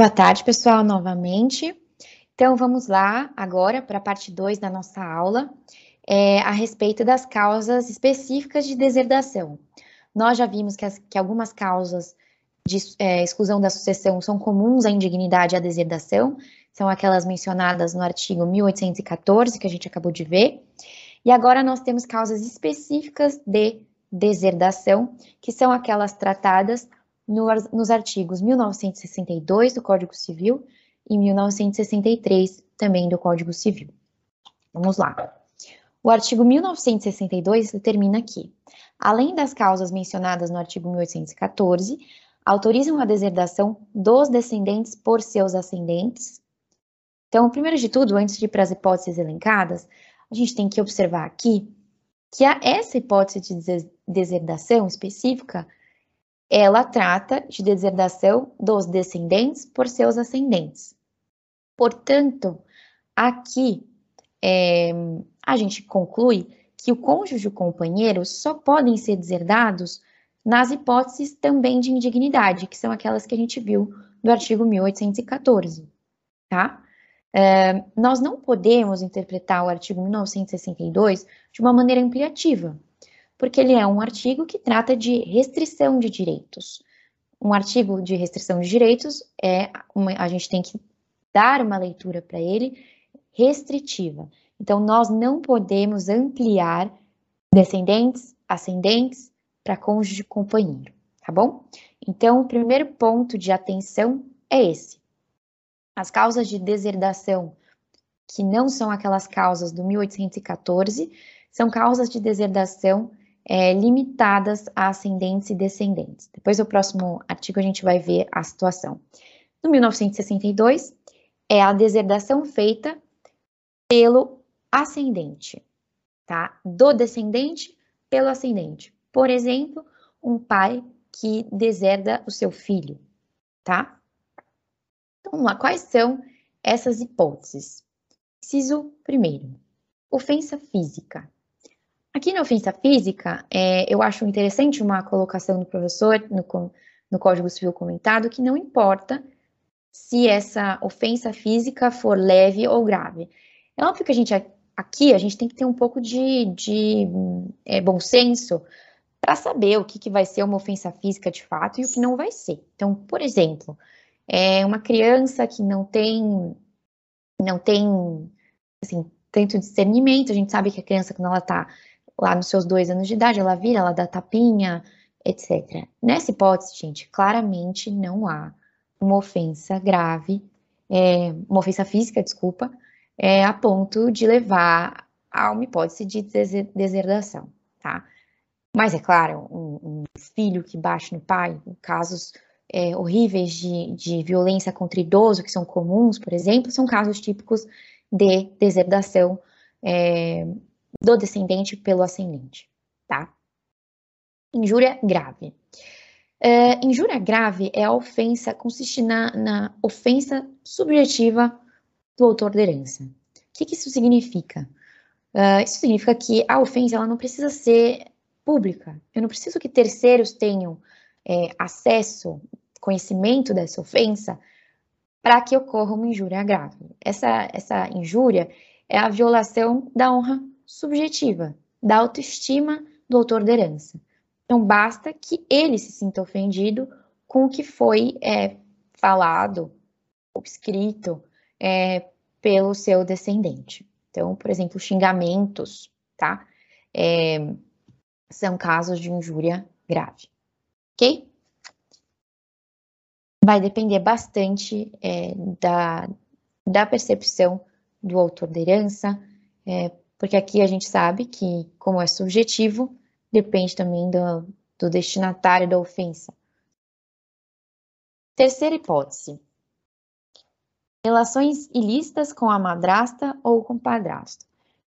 Boa tarde, pessoal, novamente. Então, vamos lá agora para a parte 2 da nossa aula, é, a respeito das causas específicas de deserdação. Nós já vimos que, as, que algumas causas de é, exclusão da sucessão são comuns à indignidade e à deserdação, são aquelas mencionadas no artigo 1814, que a gente acabou de ver. E agora nós temos causas específicas de deserdação, que são aquelas tratadas no, nos artigos 1962 do Código Civil e 1963 também do Código Civil. Vamos lá. O artigo 1962 determina que, além das causas mencionadas no artigo 1814, autorizam a deserdação dos descendentes por seus ascendentes. Então, primeiro de tudo, antes de ir para as hipóteses elencadas, a gente tem que observar aqui que essa hipótese de deserdação específica ela trata de deserdação dos descendentes por seus ascendentes. Portanto, aqui é, a gente conclui que o cônjuge e o companheiro só podem ser deserdados nas hipóteses também de indignidade, que são aquelas que a gente viu do artigo 1814, tá? É, nós não podemos interpretar o artigo 1962 de uma maneira ampliativa, porque ele é um artigo que trata de restrição de direitos. Um artigo de restrição de direitos é uma, a gente tem que dar uma leitura para ele restritiva. Então, nós não podemos ampliar descendentes, ascendentes para cônjuge companheiro, tá bom? Então, o primeiro ponto de atenção é esse. As causas de deserdação, que não são aquelas causas do 1814, são causas de deserdação é, limitadas a ascendentes e descendentes. Depois, no próximo artigo, a gente vai ver a situação. No 1962, é a deserdação feita pelo ascendente, tá? Do descendente pelo ascendente. Por exemplo, um pai que deserda o seu filho, tá? Então, vamos lá, quais são essas hipóteses? Inciso primeiro, ofensa física. Aqui na ofensa física, é, eu acho interessante uma colocação do professor no, no Código Civil comentado que não importa se essa ofensa física for leve ou grave. É óbvio que a gente aqui a gente tem que ter um pouco de, de é, bom senso para saber o que, que vai ser uma ofensa física de fato e o que não vai ser. Então, por exemplo, é uma criança que não tem não tem assim tanto discernimento, a gente sabe que a criança quando ela está lá nos seus dois anos de idade, ela vira, ela dá tapinha, etc. Nessa hipótese, gente, claramente não há uma ofensa grave, é, uma ofensa física, desculpa, é, a ponto de levar a uma hipótese de deserdação, tá? Mas é claro, um, um filho que bate no pai, casos é, horríveis de, de violência contra idoso, que são comuns, por exemplo, são casos típicos de deserdação é, do descendente pelo ascendente, tá? Injúria grave. Uh, injúria grave é a ofensa, consiste na, na ofensa subjetiva do autor da herança. O que, que isso significa? Uh, isso significa que a ofensa ela não precisa ser pública. Eu não preciso que terceiros tenham é, acesso, conhecimento dessa ofensa para que ocorra uma injúria grave. Essa, essa injúria é a violação da honra subjetiva, da autoestima do autor da herança. Então, basta que ele se sinta ofendido com o que foi é, falado ou escrito é, pelo seu descendente. Então, por exemplo, xingamentos, tá? É, são casos de injúria grave, ok? Vai depender bastante é, da, da percepção do autor da herança, é, porque aqui a gente sabe que, como é subjetivo, depende também do, do destinatário da ofensa. Terceira hipótese. Relações ilícitas com a madrasta ou com o padrasto.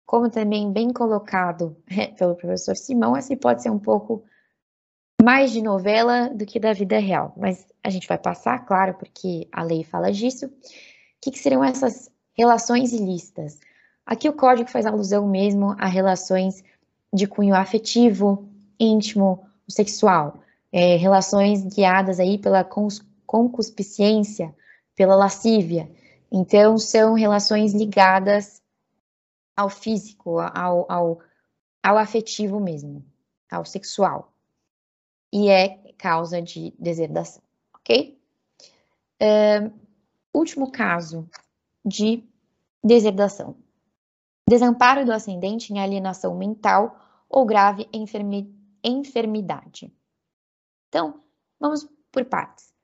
Como também bem colocado pelo professor Simão, essa hipótese é um pouco mais de novela do que da vida real, mas a gente vai passar, claro, porque a lei fala disso. O que, que seriam essas relações ilícitas? Aqui o código faz alusão mesmo a relações de cunho afetivo, íntimo, sexual, é, relações guiadas aí pela concupiscência, pela lascívia. Então, são relações ligadas ao físico, ao, ao, ao afetivo mesmo, ao sexual. E é causa de deserdação, ok? Último caso de deserdação. Desamparo do ascendente em alienação mental ou grave enfermi enfermidade. Então, vamos por partes.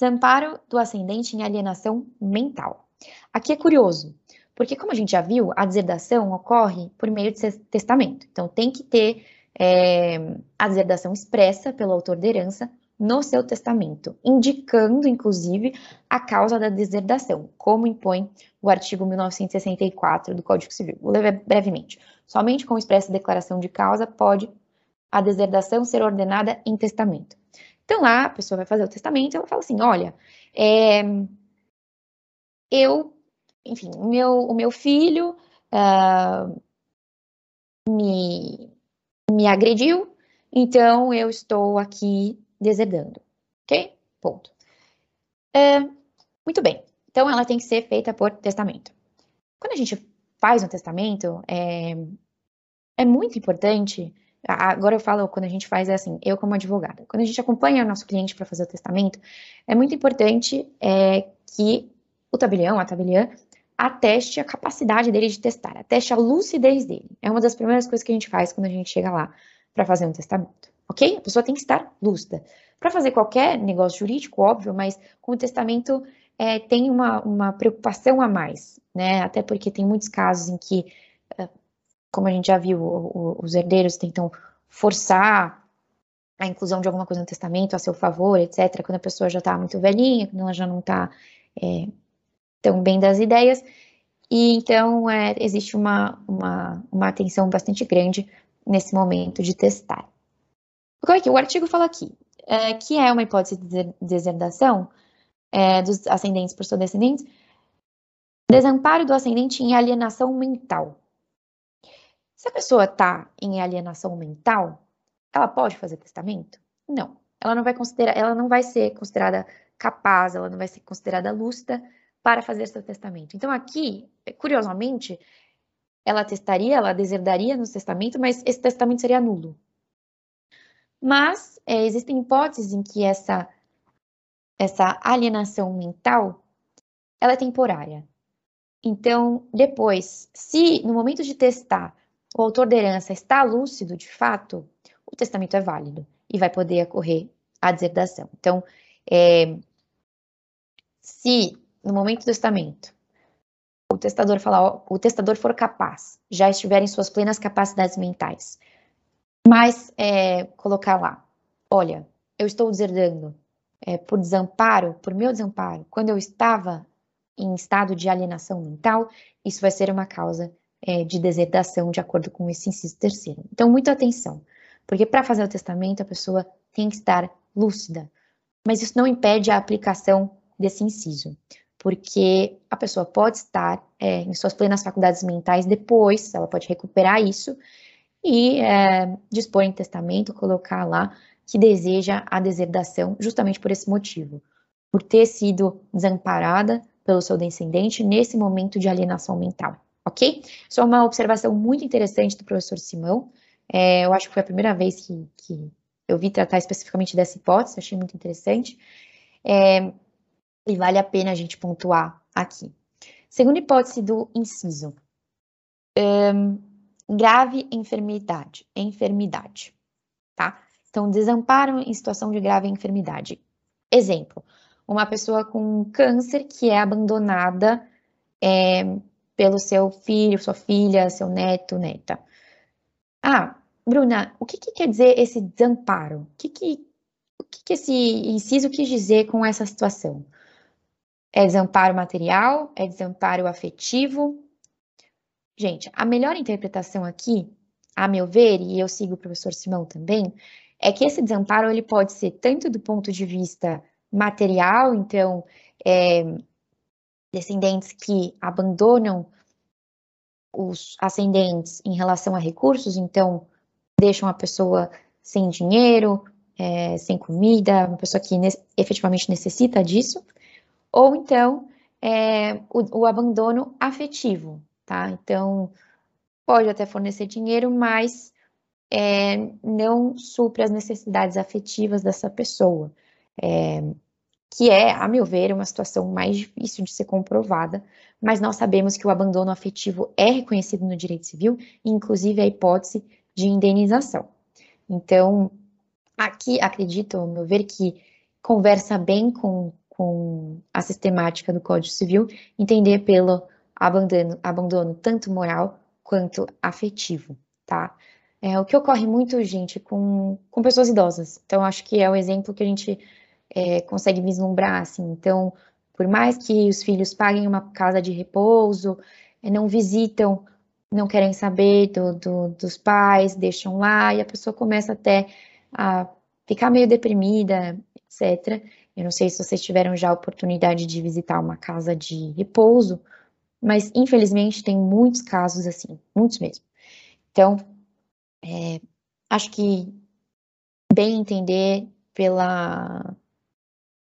Desamparo do ascendente em alienação mental. Aqui é curioso, porque como a gente já viu, a deserdação ocorre por meio de testamento. Então, tem que ter é, a deserdação expressa pelo autor da herança no seu testamento, indicando, inclusive, a causa da deserdação, como impõe o artigo 1964 do Código Civil. Vou ler brevemente. Somente com expressa declaração de causa pode a deserdação ser ordenada em testamento. Então lá a pessoa vai fazer o testamento ela fala assim, olha, é, eu, enfim, meu, o meu filho uh, me, me agrediu, então eu estou aqui deserdando, ok? Ponto. É, muito bem, então ela tem que ser feita por testamento. Quando a gente faz um testamento, é, é muito importante Agora eu falo, quando a gente faz é assim, eu como advogada, quando a gente acompanha o nosso cliente para fazer o testamento, é muito importante é, que o tabelião, a tabeliã, ateste a capacidade dele de testar, ateste a lucidez dele. É uma das primeiras coisas que a gente faz quando a gente chega lá para fazer um testamento, ok? A pessoa tem que estar lúcida. Para fazer qualquer negócio jurídico, óbvio, mas com o testamento é, tem uma, uma preocupação a mais, né? Até porque tem muitos casos em que como a gente já viu, os herdeiros tentam forçar a inclusão de alguma coisa no testamento a seu favor, etc., quando a pessoa já está muito velhinha, quando ela já não está é, tão bem das ideias. E então é, existe uma, uma, uma atenção bastante grande nesse momento de testar. Como é que o artigo fala aqui? É, que é uma hipótese de deserdação é, dos ascendentes por seus descendentes, desamparo do ascendente em alienação mental. Se a pessoa está em alienação mental, ela pode fazer testamento? Não. Ela não vai considerar, ela não vai ser considerada capaz, ela não vai ser considerada lúcida para fazer seu testamento. Então aqui, curiosamente, ela testaria, ela deserdaria no testamento, mas esse testamento seria nulo. Mas é, existem hipóteses em que essa essa alienação mental ela é temporária. Então, depois, se no momento de testar o autor da herança está lúcido de fato, o testamento é válido e vai poder ocorrer a deserdação. Então, é, se no momento do testamento o testador falar, o testador for capaz, já estiver em suas plenas capacidades mentais, mas é, colocar lá, olha, eu estou deserdando é, por desamparo, por meu desamparo, quando eu estava em estado de alienação mental, isso vai ser uma causa é, de deserdação, de acordo com esse inciso terceiro. Então, muita atenção, porque para fazer o testamento a pessoa tem que estar lúcida, mas isso não impede a aplicação desse inciso, porque a pessoa pode estar é, em suas plenas faculdades mentais depois, ela pode recuperar isso e é, dispor em testamento, colocar lá que deseja a deserdação justamente por esse motivo, por ter sido desamparada pelo seu descendente nesse momento de alienação mental ok? Isso é uma observação muito interessante do professor Simão. É, eu acho que foi a primeira vez que, que, eu vi tratar especificamente dessa hipótese, achei muito interessante. É, e vale a pena a gente pontuar aqui. Segunda hipótese do inciso. Grave enfermidade, enfermidade, tá? Então, desamparo em situação de grave enfermidade. Exemplo, uma pessoa com câncer que é abandonada é, pelo seu filho, sua filha, seu neto, neta. Ah, Bruna, o que, que quer dizer esse desamparo? O que, que, o que, que esse inciso quis dizer com essa situação? É desamparo material? É desamparo afetivo? Gente, a melhor interpretação aqui, a meu ver, e eu sigo o professor Simão também, é que esse desamparo ele pode ser tanto do ponto de vista material, então é, descendentes que abandonam os ascendentes em relação a recursos, então deixam a pessoa sem dinheiro, é, sem comida, uma pessoa que ne efetivamente necessita disso, Ou então, é, o, o abandono afetivo, tá? Então, pode até fornecer dinheiro, mas é, não supre as necessidades afetivas dessa pessoa. É, que é, a meu ver, uma situação mais difícil de ser comprovada, mas nós sabemos que o abandono afetivo é reconhecido no direito civil, inclusive a hipótese de indenização. Então, aqui acredito, ao meu ver, que conversa bem com, com a sistemática do Código Civil, entender pelo abandono, abandono tanto moral quanto afetivo, tá? É o que ocorre muito, gente, com, com pessoas idosas. Então, acho que é o exemplo que a gente é, consegue vislumbrar, assim. Então, por mais que os filhos paguem uma casa de repouso, é, não visitam, não querem saber do, do, dos pais, deixam lá, e a pessoa começa até a ficar meio deprimida, etc. Eu não sei se vocês tiveram já a oportunidade de visitar uma casa de repouso, mas infelizmente tem muitos casos assim, muitos mesmo. Então, é, acho que bem entender pela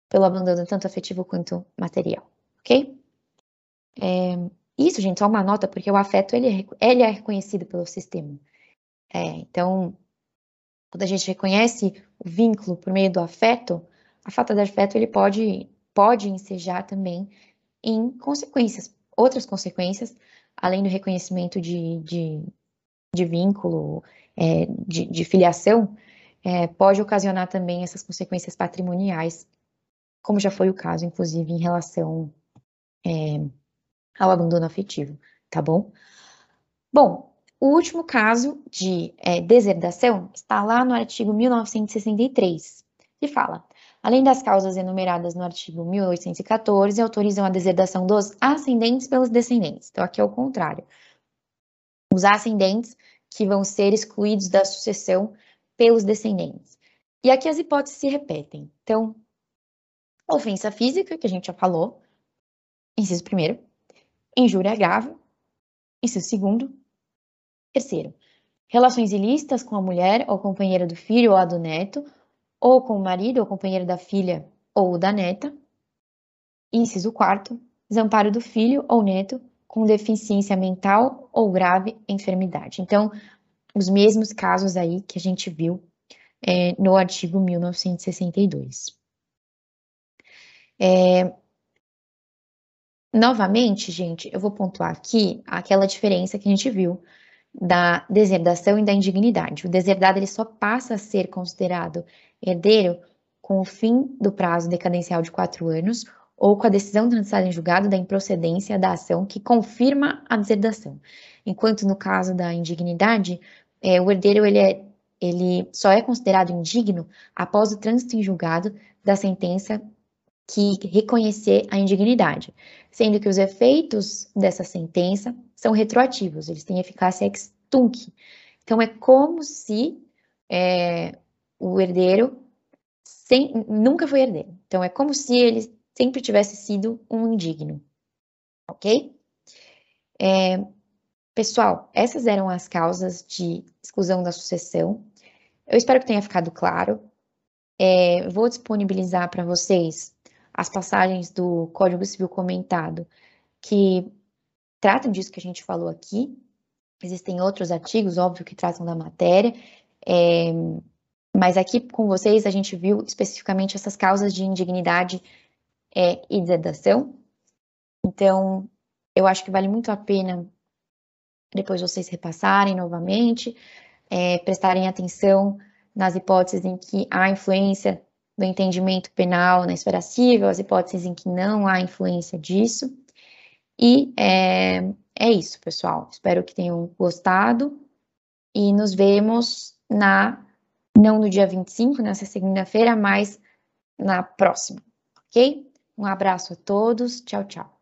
pelo abandono tanto afetivo quanto material, ok? É, isso, gente, só uma nota, porque o afeto, ele é, ele é reconhecido pelo sistema. É, então, quando a gente reconhece o vínculo por meio do afeto, a falta de afeto, ele pode, pode ensejar também em consequências, outras consequências, além do reconhecimento de, de, de vínculo, é, de, de, filiação, é, pode ocasionar também essas consequências patrimoniais como já foi o caso, inclusive, em relação é, ao abandono afetivo, tá bom? Bom, o último caso de é, deserdação está lá no artigo 1963, que fala: além das causas enumeradas no artigo 1814, autorizam a deserdação dos ascendentes pelos descendentes. Então, aqui é o contrário. Os ascendentes que vão ser excluídos da sucessão pelos descendentes. E aqui as hipóteses se repetem. Então, ofensa física, que a gente já falou, inciso primeiro, injúria grave, inciso segundo, terceiro, relações ilícitas com a mulher ou companheira do filho ou a do neto, ou com o marido ou companheiro da filha ou da neta, inciso quarto, desamparo do filho ou neto com deficiência mental ou grave enfermidade. Então, os mesmos casos aí que a gente viu é, no artigo 1962. É... Novamente, gente, eu vou pontuar aqui aquela diferença que a gente viu da deserdação e da indignidade. O deserdado ele só passa a ser considerado herdeiro com o fim do prazo decadencial de quatro anos ou com a decisão transitada em julgado da improcedência da ação que confirma a deserdação. Enquanto no caso da indignidade, é, o herdeiro ele, é, ele só é considerado indigno após o trânsito em julgado da sentença que reconhecer a indignidade, sendo que os efeitos dessa sentença são retroativos, eles têm eficácia ex tunc. Então, é como se é, o herdeiro sem, nunca foi herdeiro. Então, é como se ele sempre tivesse sido um indigno. Ok? É, pessoal, essas eram as causas de exclusão da sucessão. Eu espero que tenha ficado claro. É, vou disponibilizar para vocês as passagens do Código Civil comentado que tratam disso que a gente falou aqui. Existem outros artigos, óbvio, que tratam da matéria, é, mas aqui com vocês a gente viu especificamente essas causas de indignidade é, e desedação. Então, eu acho que vale muito a pena depois vocês repassarem novamente, é, prestarem atenção nas hipóteses em que há influência do entendimento penal na esfera civil, as hipóteses em que não há influência disso. E é, é isso, pessoal. Espero que tenham gostado e nos vemos na, não no dia 25, nessa segunda-feira, mas na próxima, ok? Um abraço a todos, tchau, tchau.